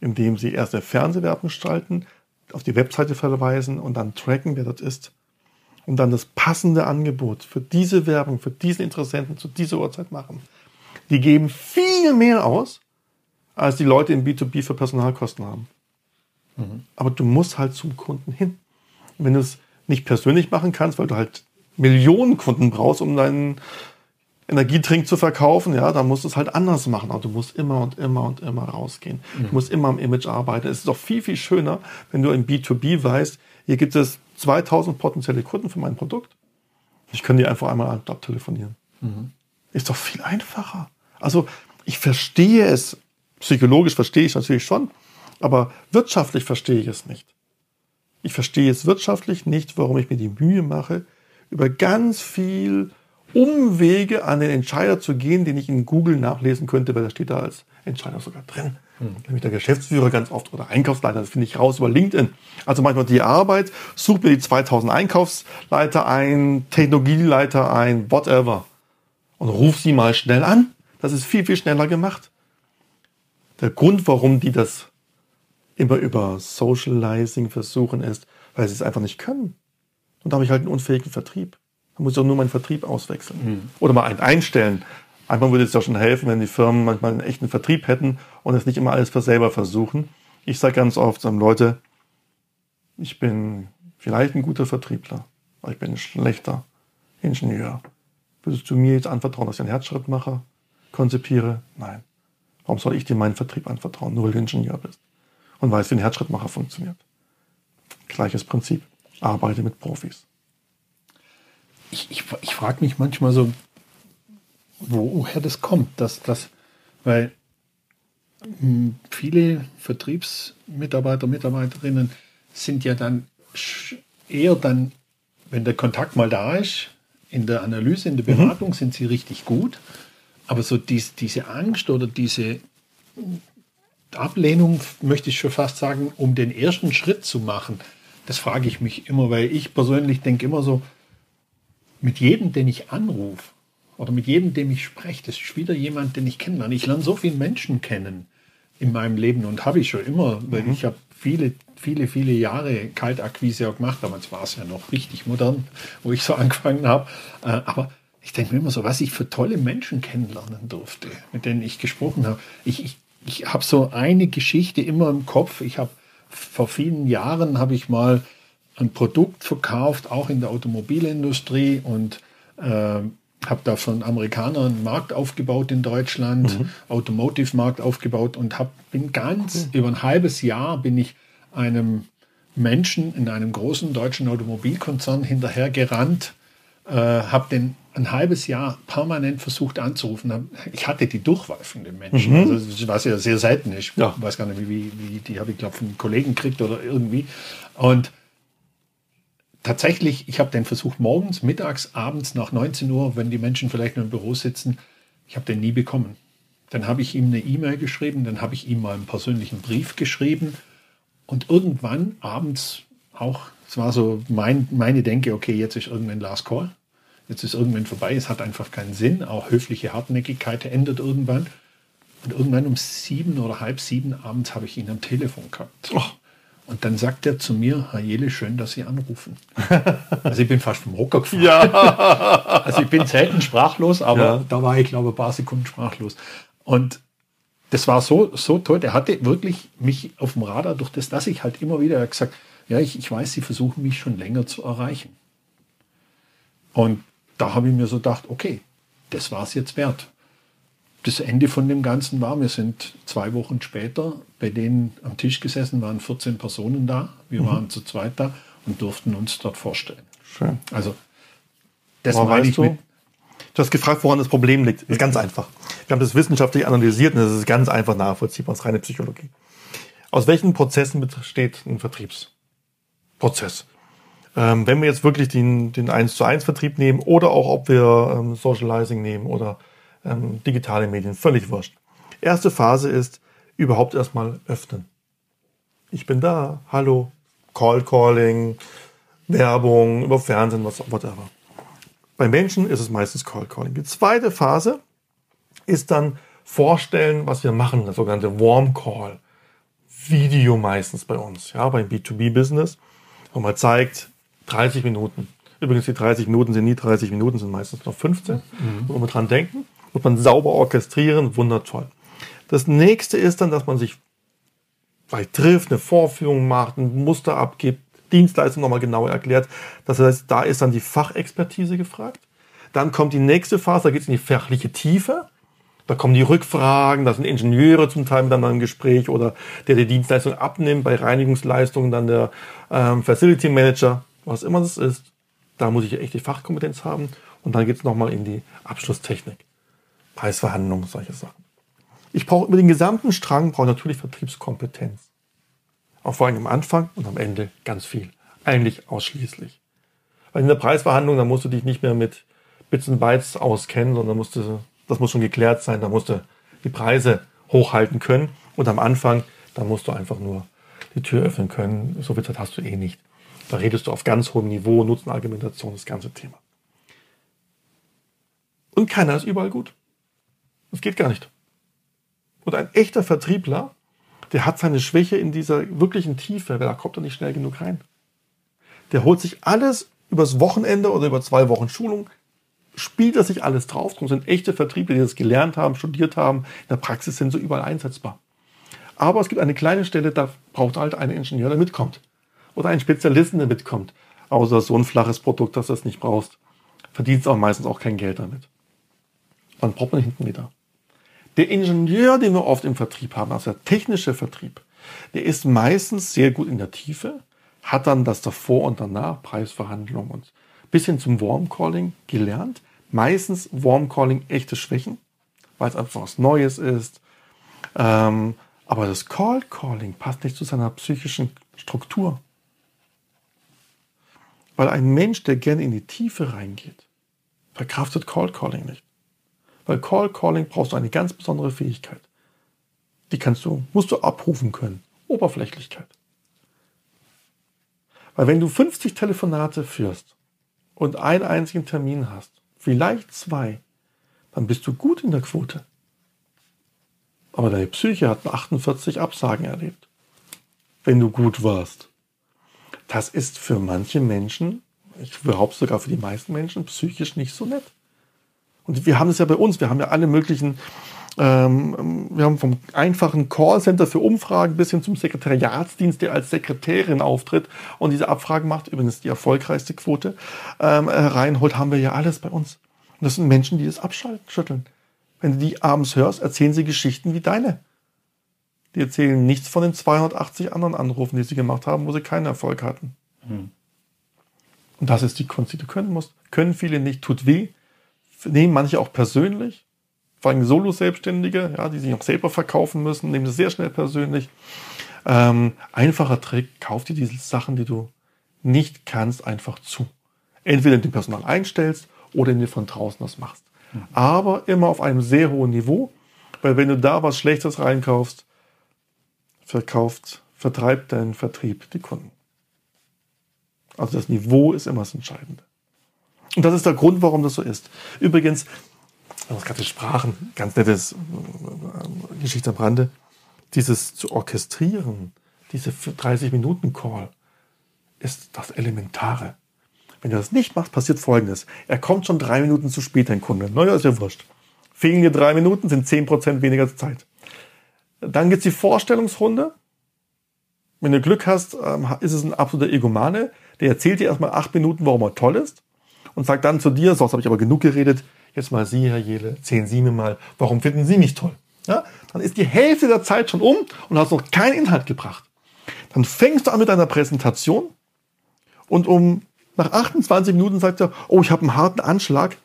indem sie erst eine Fernsehwerbung gestalten, auf die Webseite verweisen und dann tracken, wer das ist. Und dann das passende Angebot für diese Werbung, für diesen Interessenten zu dieser Uhrzeit machen. Die geben viel mehr aus, als die Leute im B2B für Personalkosten haben. Mhm. Aber du musst halt zum Kunden hin. Und wenn du es nicht persönlich machen kannst, weil du halt Millionen Kunden brauchst, um deinen Energietrink zu verkaufen, ja, dann musst du es halt anders machen. Aber du musst immer und immer und immer rausgehen. Mhm. Du musst immer am Image arbeiten. Es ist doch viel, viel schöner, wenn du im B2B weißt, hier gibt es 2000 potenzielle Kunden für mein Produkt. Ich kann die einfach einmal abtelefonieren. Mhm. Ist doch viel einfacher. Also ich verstehe es, psychologisch verstehe ich es natürlich schon, aber wirtschaftlich verstehe ich es nicht. Ich verstehe es wirtschaftlich nicht, warum ich mir die Mühe mache, über ganz viel Umwege an den Entscheider zu gehen, den ich in Google nachlesen könnte, weil da steht da als Entscheider sogar drin. Hm. Nämlich der Geschäftsführer ganz oft oder Einkaufsleiter, das finde ich raus über LinkedIn. Also manchmal die Arbeit, sucht mir die 2000 Einkaufsleiter ein, Technologieleiter ein, whatever. Und ruf sie mal schnell an. Das ist viel, viel schneller gemacht. Der Grund, warum die das immer über Socializing versuchen, ist, weil sie es einfach nicht können. Und da habe ich halt einen unfähigen Vertrieb. Da muss ich auch nur meinen Vertrieb auswechseln. Mhm. Oder mal einen einstellen. Einmal würde es ja schon helfen, wenn die Firmen manchmal einen echten Vertrieb hätten und es nicht immer alles für selber versuchen. Ich sage ganz oft, Leute, ich bin vielleicht ein guter Vertriebler, aber ich bin ein schlechter Ingenieur. Würdest du mir jetzt anvertrauen, dass ich einen Herzschrittmacher konzipiere? Nein. Warum soll ich dir meinen Vertrieb anvertrauen, nur weil du Ingenieur bist und weißt, wie ein Herzschrittmacher funktioniert? Gleiches Prinzip. Arbeite mit Profis ich, ich, ich frage mich manchmal so, woher das kommt, dass das, weil hm, viele Vertriebsmitarbeiter, Mitarbeiterinnen sind ja dann eher dann, wenn der Kontakt mal da ist, in der Analyse, in der mhm. Beratung mhm. sind sie richtig gut. Aber so dies, diese Angst oder diese Ablehnung, möchte ich schon fast sagen, um den ersten Schritt zu machen, das frage ich mich immer, weil ich persönlich denke immer so, mit jedem, den ich anrufe oder mit jedem, dem ich spreche, das ist wieder jemand, den ich kennenlerne. Ich lerne so viele Menschen kennen in meinem Leben und habe ich schon immer, weil mhm. ich habe viele, viele, viele Jahre Kaltakquise auch gemacht. Damals war es ja noch richtig modern, wo ich so angefangen habe. Äh, aber ich denke mir immer so, was ich für tolle Menschen kennenlernen durfte, mit denen ich gesprochen habe. Ich, ich, ich habe so eine Geschichte immer im Kopf. Ich habe vor vielen Jahren habe ich mal ein Produkt verkauft, auch in der Automobilindustrie und äh, habe da von Amerikanern einen Markt aufgebaut in Deutschland, mhm. Automotive-Markt aufgebaut und hab, bin ganz mhm. über ein halbes Jahr bin ich einem Menschen in einem großen deutschen Automobilkonzern hinterhergerannt, äh, habe den ein halbes Jahr permanent versucht anzurufen. Ich hatte die Durchwahl von den Menschen, mhm. also, was ja sehr selten ist. Ja. Ich weiß gar nicht, wie, wie die habe ich glaube von Kollegen gekriegt oder irgendwie. Und tatsächlich, ich habe den versucht morgens, mittags, abends nach 19 Uhr, wenn die Menschen vielleicht nur im Büro sitzen, ich habe den nie bekommen. Dann habe ich ihm eine E-Mail geschrieben, dann habe ich ihm mal einen persönlichen Brief geschrieben und irgendwann abends auch, es war so mein, meine Denke, okay, jetzt ist irgendwann Last Call, jetzt ist irgendwann vorbei, es hat einfach keinen Sinn, auch höfliche Hartnäckigkeit endet irgendwann. Und irgendwann um sieben oder halb sieben abends habe ich ihn am Telefon gehabt. Oh. Und dann sagt er zu mir, Herr Jele, schön, dass Sie anrufen. Also ich bin fast vom Hocker gefallen. Ja. Also ich bin selten sprachlos, aber ja. da war ich, glaube ich, ein paar Sekunden sprachlos. Und das war so, so toll. Der hatte wirklich mich auf dem Radar, durch das, dass ich halt immer wieder gesagt, ja, ich, ich weiß, Sie versuchen mich schon länger zu erreichen. Und da habe ich mir so gedacht, okay, das war es jetzt wert das Ende von dem Ganzen war, wir sind zwei Wochen später bei denen am Tisch gesessen, waren 14 Personen da, wir mhm. waren zu zweit da und durften uns dort vorstellen. Schön. Also, das war meine ich du? mit. Du hast gefragt, woran das Problem liegt. Das ist ganz einfach. Wir haben das wissenschaftlich analysiert und das ist ganz einfach nachvollziehbar, das ist reine Psychologie. Aus welchen Prozessen besteht ein Vertriebsprozess? Ähm, wenn wir jetzt wirklich den, den 1 zu 1 Vertrieb nehmen oder auch ob wir ähm, Socializing nehmen oder ähm, digitale Medien, völlig wurscht. Erste Phase ist überhaupt erstmal öffnen. Ich bin da, hallo, Call Calling, Werbung, über Fernsehen, was whatever. Bei Menschen ist es meistens Call Calling. Die zweite Phase ist dann vorstellen, was wir machen, das sogenannte Warm Call. Video meistens bei uns, ja, beim B2B-Business, wo man zeigt, 30 Minuten. Übrigens, die 30 Minuten sind nie 30 Minuten, sind meistens noch 15. Mhm. Wo wir dran denken, muss man sauber orchestrieren, wundertoll. Das nächste ist dann, dass man sich vielleicht trifft, eine Vorführung macht, ein Muster abgibt, Dienstleistung nochmal genauer erklärt. Das heißt, da ist dann die Fachexpertise gefragt. Dann kommt die nächste Phase, da geht es in die fachliche Tiefe. Da kommen die Rückfragen, da sind Ingenieure zum Teil miteinander im Gespräch oder der die Dienstleistung abnimmt, bei Reinigungsleistungen dann der ähm, Facility Manager, was immer das ist. Da muss ich echt die Fachkompetenz haben. Und dann geht es nochmal in die Abschlusstechnik. Preisverhandlungen, solche Sachen. Ich brauche über den gesamten Strang brauche natürlich Vertriebskompetenz. Auch vor allem am Anfang und am Ende ganz viel. Eigentlich ausschließlich. Weil in der Preisverhandlung, da musst du dich nicht mehr mit Bits und Bytes auskennen, sondern musst du, das muss schon geklärt sein, da musst du die Preise hochhalten können. Und am Anfang, da musst du einfach nur die Tür öffnen können. So viel Zeit hast du eh nicht. Da redest du auf ganz hohem Niveau, Nutzenargumentation, das ganze Thema. Und keiner ist überall gut. Das geht gar nicht. Und ein echter Vertriebler der hat seine Schwäche in dieser wirklichen Tiefe, weil da kommt er nicht schnell genug rein. Der holt sich alles übers Wochenende oder über zwei Wochen Schulung, spielt er sich alles drauf. Darum sind echte Vertriebler, die das gelernt haben, studiert haben, in der Praxis sind so überall einsetzbar. Aber es gibt eine kleine Stelle, da braucht halt ein Ingenieur, der mitkommt. Oder einen Spezialisten, der mitkommt. Außer so ein flaches Produkt, dass du es nicht brauchst. Verdienst auch meistens auch kein Geld damit. Dann braucht man hinten wieder. Der Ingenieur, den wir oft im Vertrieb haben, also der technische Vertrieb, der ist meistens sehr gut in der Tiefe, hat dann das davor und danach, Preisverhandlung und bis hin zum Warm Calling gelernt. Meistens Warm Calling echte Schwächen, weil es einfach was Neues ist. Ähm, aber das Cold Calling passt nicht zu seiner psychischen Struktur. Weil ein Mensch, der gerne in die Tiefe reingeht, verkraftet Cold Calling nicht. Bei Call Calling brauchst du eine ganz besondere Fähigkeit. Die kannst du, musst du abrufen können. Oberflächlichkeit. Weil wenn du 50 Telefonate führst und einen einzigen Termin hast, vielleicht zwei, dann bist du gut in der Quote. Aber deine Psyche hat 48 Absagen erlebt. Wenn du gut warst. Das ist für manche Menschen, ich behaupte sogar für die meisten Menschen, psychisch nicht so nett. Und wir haben es ja bei uns, wir haben ja alle möglichen, ähm, wir haben vom einfachen Callcenter für Umfragen bis hin zum Sekretariatsdienst, der als Sekretärin auftritt und diese Abfragen macht, übrigens die erfolgreichste Quote, ähm, reinholt, haben wir ja alles bei uns. Und das sind Menschen, die das abschütteln. Wenn du die abends hörst, erzählen sie Geschichten wie deine. Die erzählen nichts von den 280 anderen Anrufen, die sie gemacht haben, wo sie keinen Erfolg hatten. Hm. Und das ist die Kunst, die du können musst. Können viele nicht, tut weh nehmen manche auch persönlich, vor allem Solo-Selbstständige, ja, die sich auch selber verkaufen müssen, nehmen das sehr schnell persönlich. Ähm, einfacher Trick, kauf dir diese Sachen, die du nicht kannst, einfach zu. Entweder indem du Personal einstellst oder indem du von draußen das machst. Mhm. Aber immer auf einem sehr hohen Niveau, weil wenn du da was Schlechtes reinkaufst, verkauft, vertreibt dein Vertrieb die Kunden. Also das Niveau ist immer das Entscheidende. Und das ist der Grund, warum das so ist. Übrigens, das ganze Sprachen, ganz nettes äh, Geschichte am Rande, dieses zu orchestrieren, diese 30-Minuten-Call, ist das Elementare. Wenn du das nicht machst, passiert Folgendes. Er kommt schon drei Minuten zu spät, dein Kunde. Naja, ist ja wurscht. Fehlen dir drei Minuten, sind zehn Prozent weniger Zeit. Dann gibt's die Vorstellungsrunde. Wenn du Glück hast, ähm, ist es ein absoluter Egomane. Der erzählt dir erstmal acht Minuten, warum er toll ist und sagt dann zu dir, so habe ich aber genug geredet, jetzt mal Sie, Herr Jele, erzählen Sie mir mal, warum finden Sie mich toll? Ja? Dann ist die Hälfte der Zeit schon um und hast noch keinen Inhalt gebracht. Dann fängst du an mit deiner Präsentation und um nach 28 Minuten sagt er, oh, ich habe einen harten Anschlag.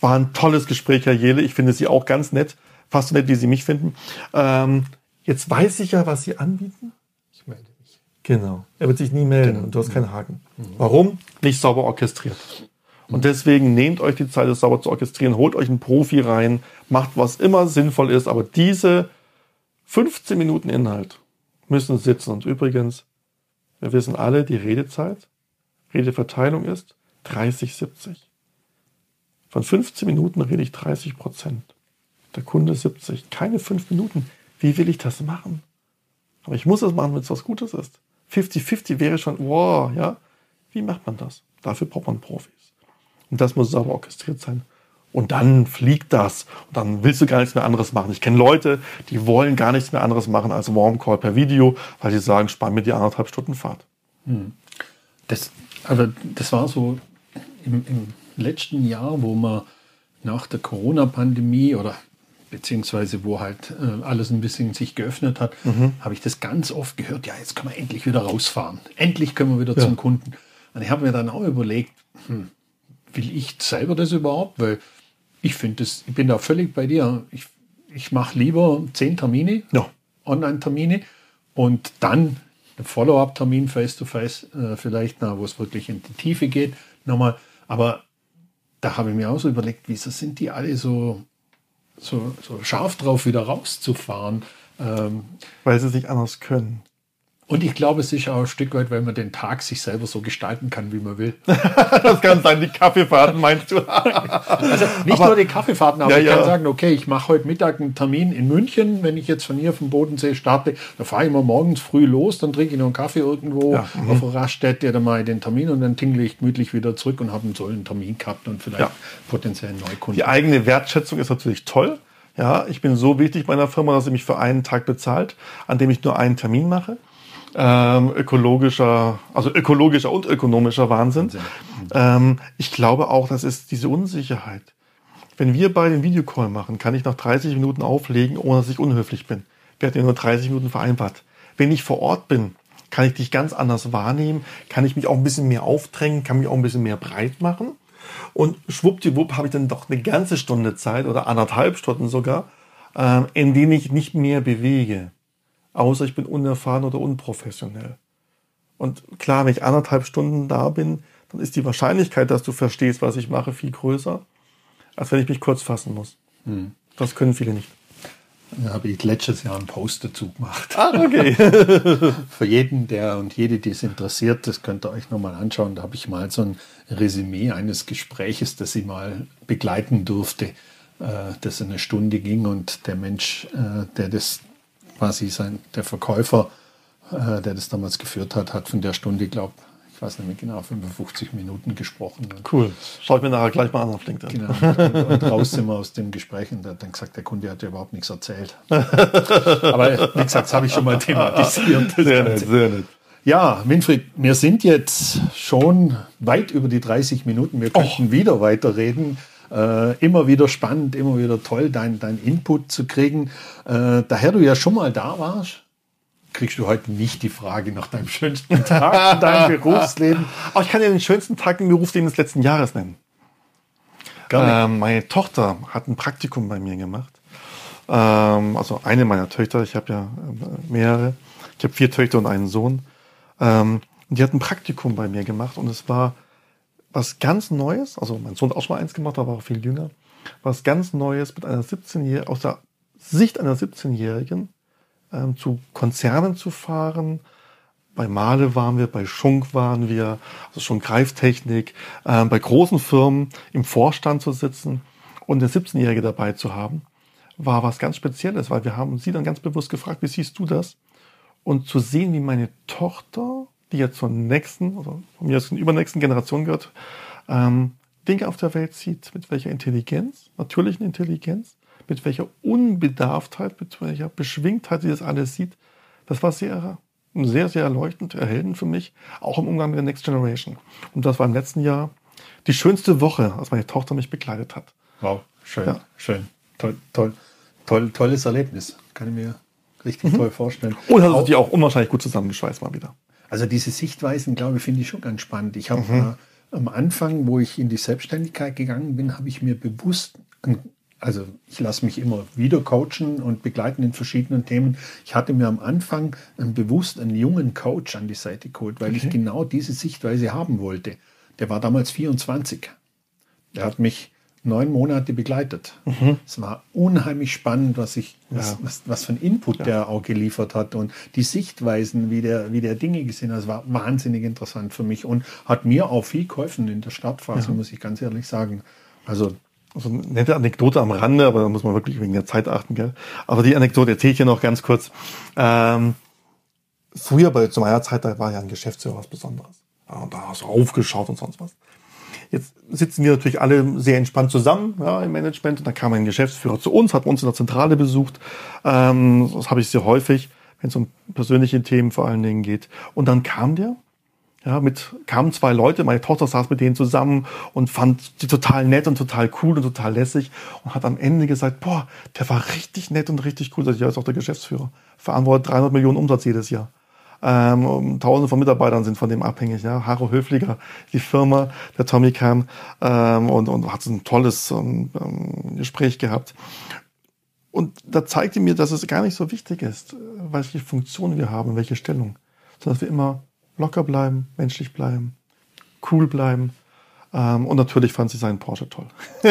War ein tolles Gespräch, Herr Jele. Ich finde Sie auch ganz nett. Fast so nett, wie Sie mich finden. Ähm, jetzt weiß ich ja, was Sie anbieten. Ich melde mich. Genau. Er wird sich nie melden genau. und du hast keinen Haken. Mhm. Warum? Nicht sauber orchestriert. Und deswegen nehmt euch die Zeit, das sauber zu orchestrieren, holt euch einen Profi rein, macht was immer sinnvoll ist, aber diese 15 Minuten Inhalt müssen sitzen. Und übrigens, wir wissen alle, die Redezeit, Redeverteilung ist 30, 70. Von 15 Minuten rede ich 30 Prozent. Der Kunde 70. Keine 5 Minuten. Wie will ich das machen? Aber ich muss es machen, wenn es was Gutes ist. 50-50 wäre schon, wow, ja. Wie macht man das? Dafür braucht man Profis. Und das muss sauber orchestriert sein. Und dann fliegt das. Und dann willst du gar nichts mehr anderes machen. Ich kenne Leute, die wollen gar nichts mehr anderes machen als Warm Call per Video, weil sie sagen, spar mir die anderthalb Stunden Fahrt. Hm. Das, aber das war so im, im letzten Jahr, wo man nach der Corona-Pandemie oder beziehungsweise wo halt äh, alles ein bisschen sich geöffnet hat, mhm. habe ich das ganz oft gehört, ja, jetzt können wir endlich wieder rausfahren. Endlich können wir wieder ja. zum Kunden. Und ich habe mir dann auch überlegt, hm, will ich selber das überhaupt? Weil ich finde das, ich bin da völlig bei dir. Ich, ich mache lieber zehn Termine, ja. Online-Termine und dann einen Follow-up-Termin face-to-face, äh, vielleicht, na, wo es wirklich in die Tiefe geht, nochmal. Aber da habe ich mir auch so überlegt, wieso sind die alle so, so, so scharf drauf, wieder rauszufahren? Ähm, Weil sie sich anders können. Und ich glaube, es ist auch ein Stück weit, weil man den Tag sich selber so gestalten kann, wie man will. das kann sein, die Kaffeefahrten meinst du? also nicht aber, nur die Kaffeefahrten, aber ja, ich kann ja. sagen, okay, ich mache heute Mittag einen Termin in München. Wenn ich jetzt von hier vom Bodensee starte, dann fahre ich mal morgens früh los, dann trinke ich noch einen Kaffee irgendwo ja, mhm. auf einer Raststätte, dann mache ich den Termin und dann tingle ich gemütlich wieder zurück und habe einen solchen Termin gehabt und vielleicht potenziell einen Neukunden. Die eigene Wertschätzung ist natürlich toll. Ja, ich bin so wichtig bei einer Firma, dass sie mich für einen Tag bezahlt, an dem ich nur einen Termin mache ähm, ökologischer, also ökologischer und ökonomischer Wahnsinn. Ähm, ich glaube auch, das ist diese Unsicherheit. Wenn wir beide den Videocall machen, kann ich nach 30 Minuten auflegen, ohne dass ich unhöflich bin. Wir hatten ja nur 30 Minuten vereinbart. Wenn ich vor Ort bin, kann ich dich ganz anders wahrnehmen, kann ich mich auch ein bisschen mehr aufdrängen, kann mich auch ein bisschen mehr breit machen. Und schwuppdiwupp habe ich dann doch eine ganze Stunde Zeit oder anderthalb Stunden sogar, äh, in denen ich nicht mehr bewege außer ich bin unerfahren oder unprofessionell. Und klar, wenn ich anderthalb Stunden da bin, dann ist die Wahrscheinlichkeit, dass du verstehst, was ich mache, viel größer, als wenn ich mich kurz fassen muss. Hm. Das können viele nicht. Da habe ich letztes Jahr einen Post dazu gemacht. Ah, okay. Für jeden, der und jede, die es interessiert, das könnt ihr euch nochmal anschauen. Da habe ich mal so ein Resümee eines Gespräches, das ich mal begleiten durfte, äh, das eine Stunde ging und der Mensch, äh, der das quasi sein, der Verkäufer, äh, der das damals geführt hat, hat von der Stunde, glaube ich, weiß nicht mehr genau, 55 Minuten gesprochen. Cool. Schaut mir nachher gleich mal an auf LinkedIn. Genau. Und, und raus sind wir aus dem Gespräch und der hat dann gesagt, der Kunde hat ja überhaupt nichts erzählt. Aber wie gesagt, das habe ich schon mal thematisiert. Sehr nett, sehr nett. Ja, Winfried, wir sind jetzt schon weit über die 30 Minuten. Wir könnten oh. wieder weiterreden. Äh, immer wieder spannend, immer wieder toll, dein, dein Input zu kriegen. Äh, daher du ja schon mal da warst, kriegst du heute nicht die Frage nach deinem schönsten Tag in deinem Berufsleben. Aber ich kann dir den schönsten Tag im Berufsleben des letzten Jahres nennen. Ähm, meine Tochter hat ein Praktikum bei mir gemacht. Ähm, also eine meiner Töchter, ich habe ja äh, mehrere. Ich habe vier Töchter und einen Sohn. Ähm, die hat ein Praktikum bei mir gemacht und es war was ganz Neues, also mein Sohn hat auch schon mal eins gemacht, aber auch viel jünger, was ganz Neues mit einer 17-Jährigen, aus der Sicht einer 17-Jährigen ähm, zu Konzernen zu fahren. Bei Male waren wir, bei Schunk waren wir, also schon Greiftechnik, ähm, bei großen Firmen im Vorstand zu sitzen und eine 17-Jährige dabei zu haben, war was ganz Spezielles, weil wir haben sie dann ganz bewusst gefragt, wie siehst du das? Und zu sehen, wie meine Tochter die jetzt zur nächsten, also von mir aus übernächsten Generation gehört, ähm, Dinge auf der Welt sieht, mit welcher Intelligenz, natürlichen Intelligenz, mit welcher Unbedarftheit, mit welcher Beschwingtheit sie das alles sieht, das war sehr, sehr, sehr erleuchtend, erhellend für mich, auch im Umgang mit der Next Generation. Und das war im letzten Jahr die schönste Woche, als meine Tochter mich begleitet hat. Wow, schön, ja. schön, toll, toll, toll, tolles Erlebnis, kann ich mir richtig mhm. toll vorstellen. Und hat sich auch unwahrscheinlich gut zusammengeschweißt mal wieder. Also diese Sichtweisen, glaube ich, finde ich schon ganz spannend. Ich habe mhm. äh, am Anfang, wo ich in die Selbstständigkeit gegangen bin, habe ich mir bewusst einen also ich lasse mich immer wieder coachen und begleiten in verschiedenen Themen. Ich hatte mir am Anfang bewusst einen jungen Coach an die Seite geholt, weil okay. ich genau diese Sichtweise haben wollte. Der war damals 24. Der hat mich neun Monate begleitet. Mhm. Es war unheimlich spannend, was ich, was, ja. was, was für ein Input ja. der auch geliefert hat und die Sichtweisen, wie der, wie der Dinge gesehen hat. Es war wahnsinnig interessant für mich und hat mir auch viel geholfen in der Startphase, ja. muss ich ganz ehrlich sagen. Also also eine nette Anekdote am Rande, aber da muss man wirklich wegen der Zeit achten, gell? Aber die Anekdote erzähle ich hier noch ganz kurz. Ähm, früher bei zu meiner Zeit, da war ja ein Geschäftsführer was Besonderes. Ja, und da hast du aufgeschaut und sonst was. Jetzt sitzen wir natürlich alle sehr entspannt zusammen ja, im Management. Und dann kam ein Geschäftsführer zu uns, hat uns in der Zentrale besucht. Ähm, das habe ich sehr häufig, wenn es um persönliche Themen vor allen Dingen geht. Und dann kam der, ja, mit kamen zwei Leute, meine Tochter saß mit denen zusammen und fand die total nett und total cool und total lässig und hat am Ende gesagt, boah, der war richtig nett und richtig cool. Das ist auch der Geschäftsführer. Verantwortet 300 Millionen Umsatz jedes Jahr. Ähm, Tausende von Mitarbeitern sind von dem abhängig. Ja. Haro Höfliger, die Firma, der Tommy kam ähm, und, und hat ein tolles ähm, ähm, Gespräch gehabt. Und da zeigte mir, dass es gar nicht so wichtig ist, welche Funktion wir haben, welche Stellung, sondern dass wir immer locker bleiben, menschlich bleiben, cool bleiben. Ähm, und natürlich fand sie seinen Porsche toll.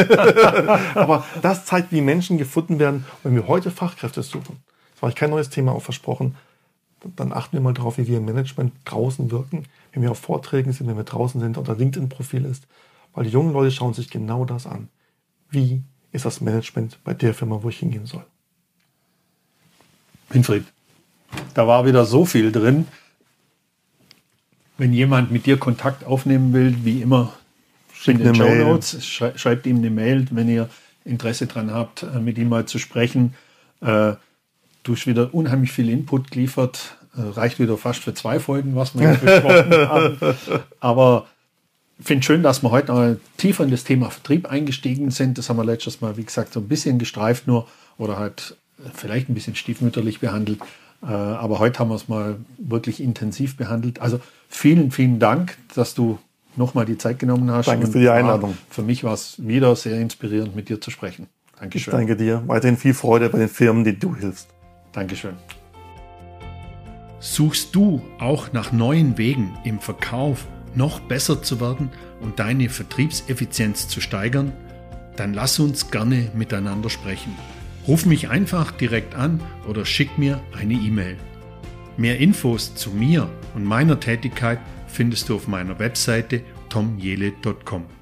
Aber das zeigt, wie Menschen gefunden werden, wenn wir heute Fachkräfte suchen. Das war ich kein neues Thema auch versprochen dann achten wir mal drauf, wie wir im Management draußen wirken, wenn wir auf Vorträgen sind, wenn wir draußen sind, unser LinkedIn-Profil ist. Weil die jungen Leute schauen sich genau das an. Wie ist das Management bei der Firma, wo ich hingehen soll? Winfried, da war wieder so viel drin. Wenn jemand mit dir Kontakt aufnehmen will, wie immer, in den Show Notes, schreibt ihm eine Mail, wenn ihr Interesse daran habt, äh, mit ihm mal zu sprechen. Äh, du hast wieder unheimlich viel Input geliefert. Äh, reicht wieder fast für zwei Folgen, was wir jetzt besprochen haben. Aber ich finde schön, dass wir heute noch tiefer in das Thema Vertrieb eingestiegen sind. Das haben wir letztes Mal, wie gesagt, so ein bisschen gestreift nur oder halt vielleicht ein bisschen stiefmütterlich behandelt. Äh, aber heute haben wir es mal wirklich intensiv behandelt. Also vielen, vielen Dank, dass du nochmal die Zeit genommen hast. Danke für die Einladung. Für mich war es wieder sehr inspirierend, mit dir zu sprechen. Dankeschön. Ich danke dir. Weiterhin viel Freude bei den Firmen, die du hilfst. Dankeschön. Suchst du auch nach neuen Wegen im Verkauf noch besser zu werden und deine Vertriebseffizienz zu steigern? Dann lass uns gerne miteinander sprechen. Ruf mich einfach direkt an oder schick mir eine E-Mail. Mehr Infos zu mir und meiner Tätigkeit findest du auf meiner Webseite tomjele.com.